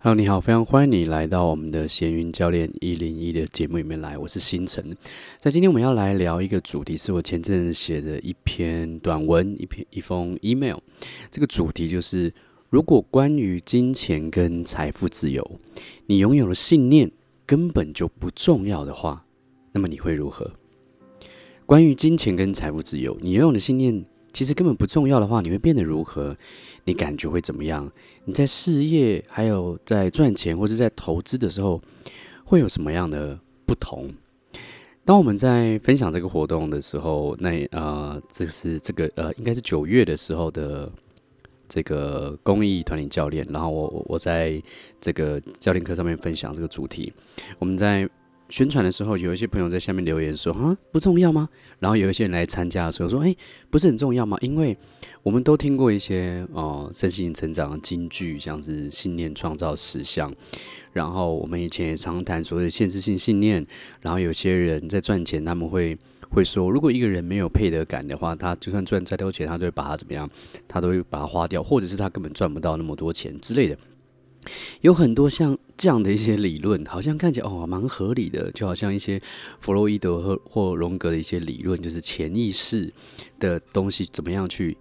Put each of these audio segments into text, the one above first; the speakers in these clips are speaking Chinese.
Hello，你好，非常欢迎你来到我们的闲云教练一零一的节目里面来，我是星辰。在今天我们要来聊一个主题，是我前阵子写的一篇短文，一篇一封 email。这个主题就是：如果关于金钱跟财富自由，你拥有的信念根本就不重要的话，那么你会如何？关于金钱跟财富自由，你拥有的信念。其实根本不重要的话，你会变得如何？你感觉会怎么样？你在事业，还有在赚钱或者在投资的时候，会有什么样的不同？当我们在分享这个活动的时候，那呃，这是这个呃，应该是九月的时候的这个公益团体教练，然后我我在这个教练课上面分享这个主题，我们在。宣传的时候，有一些朋友在下面留言说：“啊，不重要吗？”然后有一些人来参加的时候说：“哎，不是很重要吗？”因为我们都听过一些哦，身心成长的金句，像是信念创造实相。然后我们以前也常谈所谓的限制性信念。然后有些人在赚钱，他们会会说：“如果一个人没有配得感的话，他就算赚再多钱，他都会把它怎么样？他都会把它花掉，或者是他根本赚不到那么多钱之类的。”有很多像这样的一些理论，好像看起来哦蛮合理的，就好像一些弗洛伊德和或荣格的一些理论，就是潜意识的东西怎么样去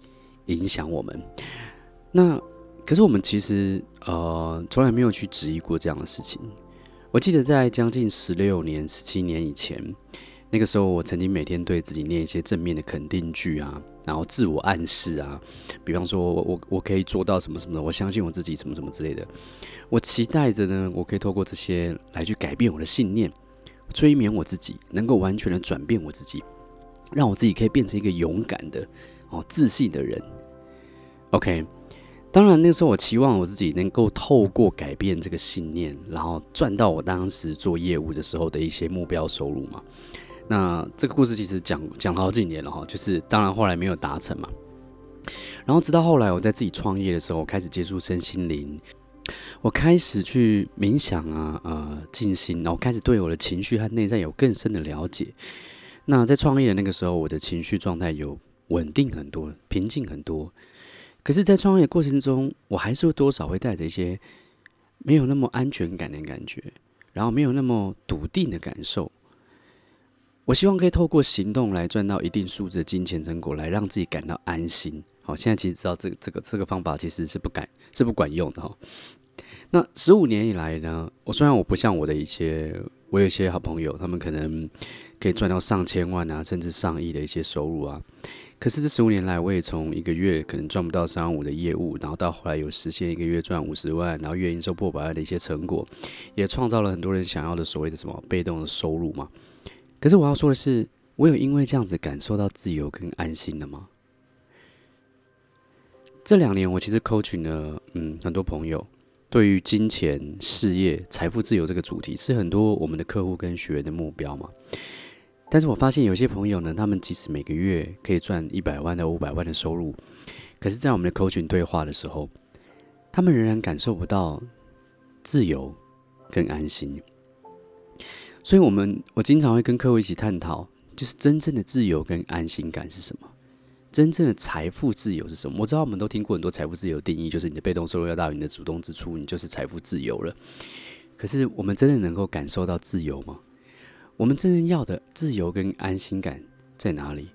影响我们。那可是我们其实呃从来没有去质疑过这样的事情。我记得在将近十六年、十七年以前。那个时候，我曾经每天对自己念一些正面的肯定句啊，然后自我暗示啊，比方说我我我可以做到什么什么的，我相信我自己什么什么之类的。我期待着呢，我可以透过这些来去改变我的信念，催眠我自己，能够完全的转变我自己，让我自己可以变成一个勇敢的哦自信的人。OK，当然那个时候我期望我自己能够透过改变这个信念，然后赚到我当时做业务的时候的一些目标收入嘛。那这个故事其实讲讲了好几年了哈，就是当然后来没有达成嘛。然后直到后来我在自己创业的时候，我开始接触身心灵，我开始去冥想啊，呃，静心，然后开始对我的情绪和内在有更深的了解。那在创业的那个时候，我的情绪状态有稳定很多，平静很多。可是，在创业的过程中，我还是会多少会带着一些没有那么安全感的感觉，然后没有那么笃定的感受。我希望可以透过行动来赚到一定数字的金钱成果，来让自己感到安心。好，现在其实知道这个这个这个方法其实是不敢是不管用的哈。那十五年以来呢，我虽然我不像我的一些，我有一些好朋友，他们可能可以赚到上千万啊，甚至上亿的一些收入啊。可是这十五年来，我也从一个月可能赚不到三万五的业务，然后到后来有实现一个月赚五十万，然后月营收破百万的一些成果，也创造了很多人想要的所谓的什么被动的收入嘛。可是我要说的是，我有因为这样子感受到自由跟安心了吗？这两年我其实 coaching 了，嗯，很多朋友对于金钱、事业、财富自由这个主题是很多我们的客户跟学员的目标嘛。但是我发现有些朋友呢，他们即使每个月可以赚一百万到五百万的收入，可是，在我们的 coaching 对话的时候，他们仍然感受不到自由跟安心。所以，我们我经常会跟客户一起探讨，就是真正的自由跟安心感是什么？真正的财富自由是什么？我知道我们都听过很多财富自由定义，就是你的被动收入要大于你的主动支出，你就是财富自由了。可是，我们真的能够感受到自由吗？我们真正要的自由跟安心感在哪里？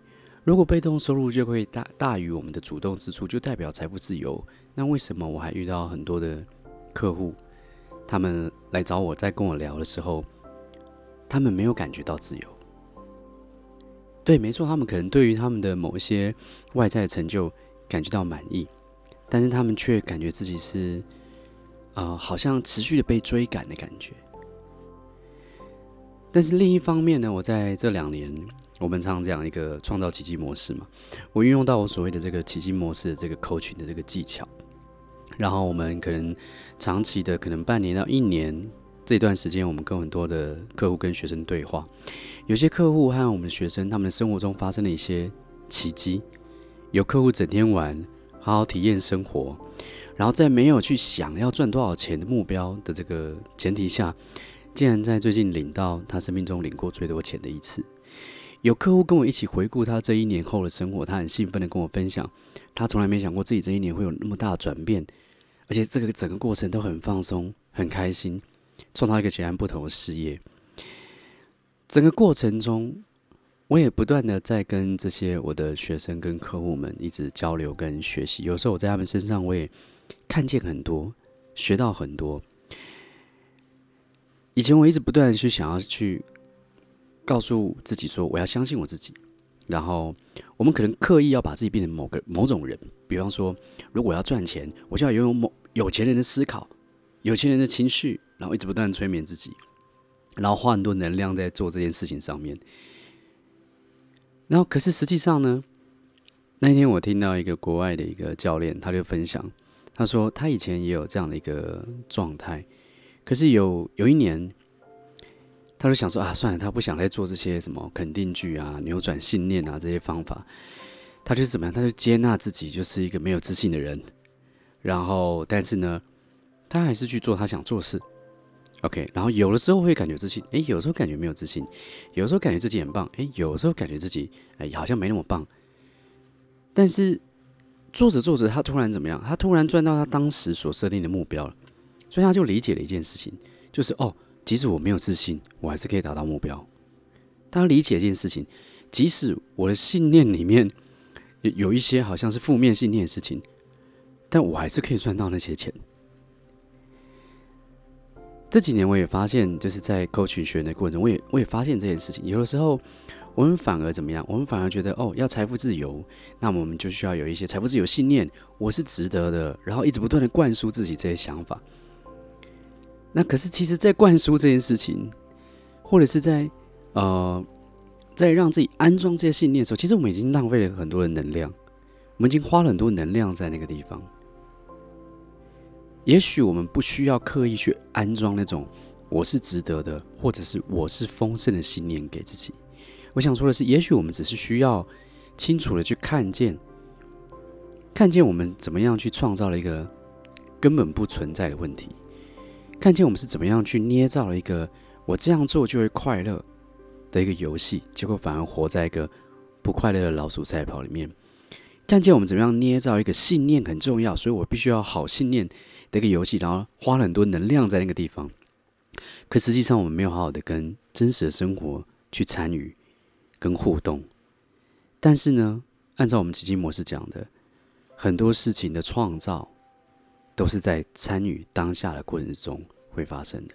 如果被动收入就会大大于我们的主动支出，就代表财富自由，那为什么我还遇到很多的客户，他们来找我在跟我聊的时候，他们没有感觉到自由，对，没错，他们可能对于他们的某一些外在成就感觉到满意，但是他们却感觉自己是，呃，好像持续的被追赶的感觉。但是另一方面呢，我在这两年，我们常常讲一个创造奇迹模式嘛，我运用到我所谓的这个奇迹模式的这个扣群的这个技巧，然后我们可能长期的，可能半年到一年。这段时间，我们跟很多的客户跟学生对话，有些客户和我们的学生，他们的生活中发生了一些奇迹。有客户整天玩，好好体验生活，然后在没有去想要赚多少钱的目标的这个前提下，竟然在最近领到他生命中领过最多钱的一次。有客户跟我一起回顾他这一年后的生活，他很兴奋地跟我分享，他从来没想过自己这一年会有那么大的转变。而且这个整个过程都很放松、很开心，创造一个截然不同的事业。整个过程中，我也不断的在跟这些我的学生、跟客户们一直交流跟学习。有时候我在他们身上，我也看见很多，学到很多。以前我一直不断去想要去告诉自己说，我要相信我自己。然后我们可能刻意要把自己变成某个某种人，比方说，如果我要赚钱，我就要拥有某有钱人的思考、有钱人的情绪，然后一直不断催眠自己，然后花很多能量在做这件事情上面。然后，可是实际上呢，那天我听到一个国外的一个教练，他就分享，他说他以前也有这样的一个状态，可是有有一年，他就想说啊，算了，他不想再做这些什么肯定句啊、扭转信念啊这些方法，他就是怎么样，他就接纳自己就是一个没有自信的人，然后但是呢，他还是去做他想做的事。OK，然后有的时候会感觉自信，诶，有时候感觉没有自信，有时候感觉自己很棒，诶，有时候感觉自己，哎，好像没那么棒。但是做着做着，他突然怎么样？他突然赚到他当时所设定的目标了，所以他就理解了一件事情，就是哦，即使我没有自信，我还是可以达到目标。他理解一件事情，即使我的信念里面有有一些好像是负面信念的事情，但我还是可以赚到那些钱。这几年我也发现，就是在 coaching 学的过程中，我也我也发现这件事情。有的时候，我们反而怎么样？我们反而觉得，哦，要财富自由，那我们就需要有一些财富自由信念，我是值得的，然后一直不断的灌输自己这些想法。那可是，其实，在灌输这件事情，或者是在呃，在让自己安装这些信念的时候，其实我们已经浪费了很多的能量，我们已经花了很多能量在那个地方。也许我们不需要刻意去安装那种“我是值得的”或者是“我是丰盛的”信念给自己。我想说的是，也许我们只是需要清楚的去看见，看见我们怎么样去创造了一个根本不存在的问题，看见我们是怎么样去捏造了一个“我这样做就会快乐”的一个游戏，结果反而活在一个不快乐的老鼠赛跑里面。看见我们怎么样捏造一个信念很重要，所以我必须要好信念的一个游戏，然后花了很多能量在那个地方。可实际上，我们没有好好的跟真实的生活去参与跟互动。但是呢，按照我们奇迹模式讲的，很多事情的创造都是在参与当下的过程中会发生的。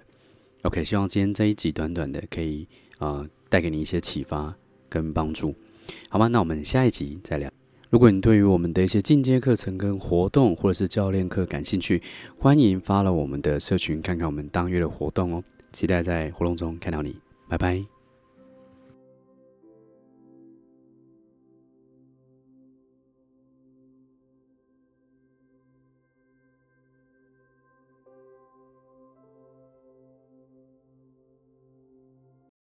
OK，希望今天这一集短短的可以呃带给你一些启发跟帮助，好吗？那我们下一集再聊。如果你对于我们的一些进阶课程跟活动，或者是教练课感兴趣，欢迎发了我们的社群，看看我们当月的活动哦。期待在活动中看到你，拜拜。